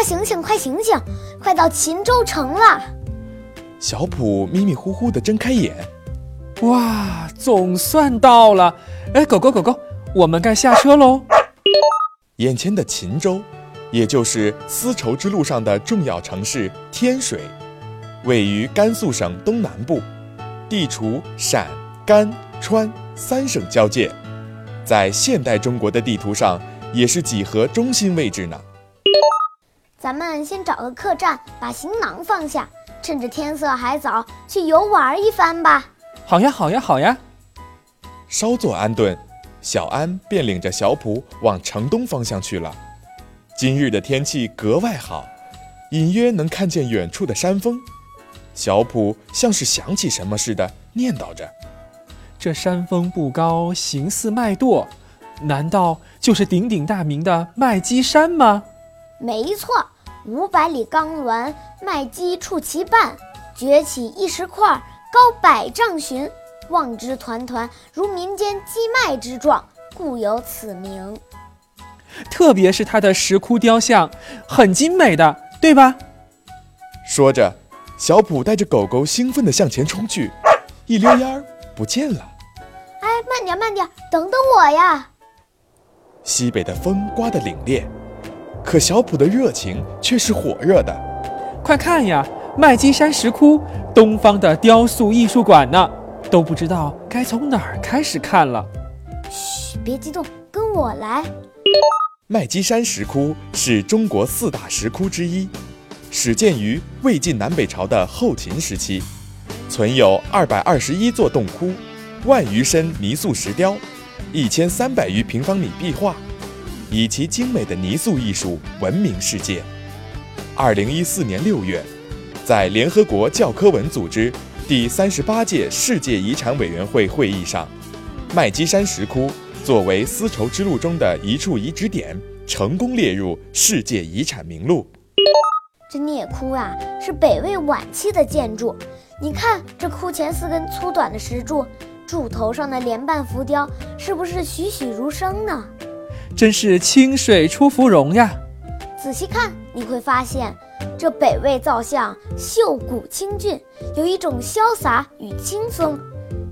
快醒醒，快醒醒，快到秦州城了！小普迷迷糊糊地睁开眼，哇，总算到了！哎，狗狗狗狗，我们该下车喽。眼前的秦州，也就是丝绸之路上的重要城市天水，位于甘肃省东南部，地处陕、甘、川三省交界，在现代中国的地图上也是几何中心位置呢。咱们先找个客栈，把行囊放下，趁着天色还早，去游玩一番吧。好呀，好呀，好呀。稍作安顿，小安便领着小普往城东方向去了。今日的天气格外好，隐约能看见远处的山峰。小普像是想起什么似的，念叨着：“这山峰不高，形似麦垛，难道就是鼎鼎大名的麦积山吗？”没错，五百里钢峦，麦积触其半，崛起一石块，高百丈寻，望之团团如民间积麦之状，故有此名。特别是它的石窟雕像，很精美的，对吧？说着，小普带着狗狗兴奋地向前冲去，一溜烟儿不见了。哎，慢点，慢点，等等我呀！西北的风刮得凛冽。可小普的热情却是火热的，快看呀，麦积山石窟，东方的雕塑艺术馆呢，都不知道该从哪儿开始看了。嘘，别激动，跟我来。麦积山石窟是中国四大石窟之一，始建于魏晋南北朝的后秦时期，存有二百二十一座洞窟，万余身泥塑石雕，一千三百余平方米壁画。以其精美的泥塑艺术闻名世界。二零一四年六月，在联合国教科文组织第三十八届世界遗产委员会会议上，麦积山石窟作为丝绸之路中的一处遗址点，成功列入世界遗产名录。这聂窟啊，是北魏晚期的建筑。你看这窟前四根粗短的石柱，柱头上的莲瓣浮雕，是不是栩栩如生呢？真是清水出芙蓉呀！仔细看，你会发现，这北魏造像秀骨清俊，有一种潇洒与轻松；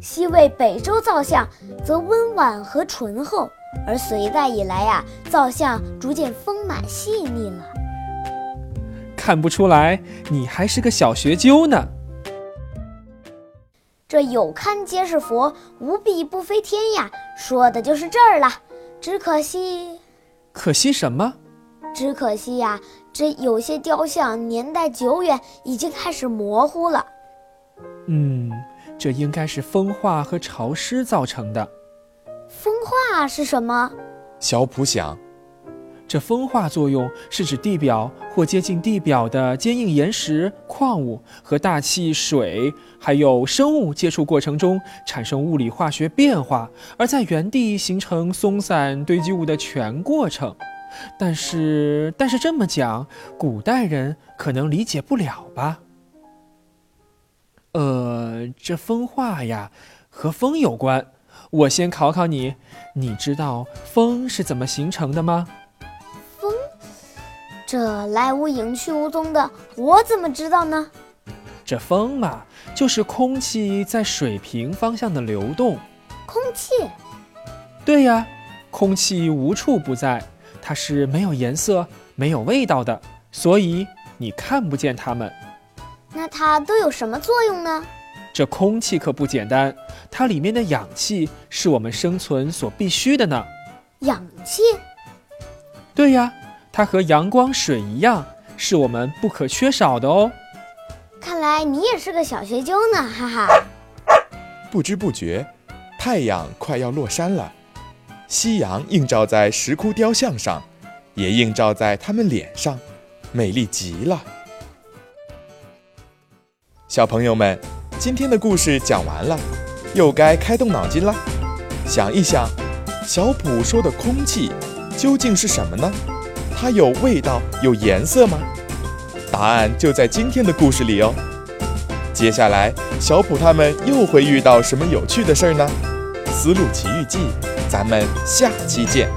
西魏、北周造像则温婉和醇厚，而隋代以来呀，造像逐渐丰满细腻了。看不出来，你还是个小学究呢。这有堪皆是佛，无弊不飞天呀，说的就是这儿了。只可惜，可惜什么？只可惜呀，这有些雕像年代久远，已经开始模糊了。嗯，这应该是风化和潮湿造成的。风化是什么？小普想。这风化作用是指地表或接近地表的坚硬岩石、矿物和大气、水还有生物接触过程中产生物理化学变化，而在原地形成松散堆积物的全过程。但是，但是这么讲，古代人可能理解不了吧？呃，这风化呀，和风有关。我先考考你，你知道风是怎么形成的吗？这来无影去无踪的，我怎么知道呢？这风嘛，就是空气在水平方向的流动。空气？对呀，空气无处不在，它是没有颜色、没有味道的，所以你看不见它们。那它都有什么作用呢？这空气可不简单，它里面的氧气是我们生存所必须的呢。氧气？对呀。它和阳光、水一样，是我们不可缺少的哦。看来你也是个小学究呢，哈哈。不知不觉，太阳快要落山了，夕阳映照在石窟雕像上，也映照在他们脸上，美丽极了。小朋友们，今天的故事讲完了，又该开动脑筋了，想一想，小普说的空气究竟是什么呢？它有味道、有颜色吗？答案就在今天的故事里哦。接下来，小普他们又会遇到什么有趣的事儿呢？《丝路奇遇记》，咱们下期见。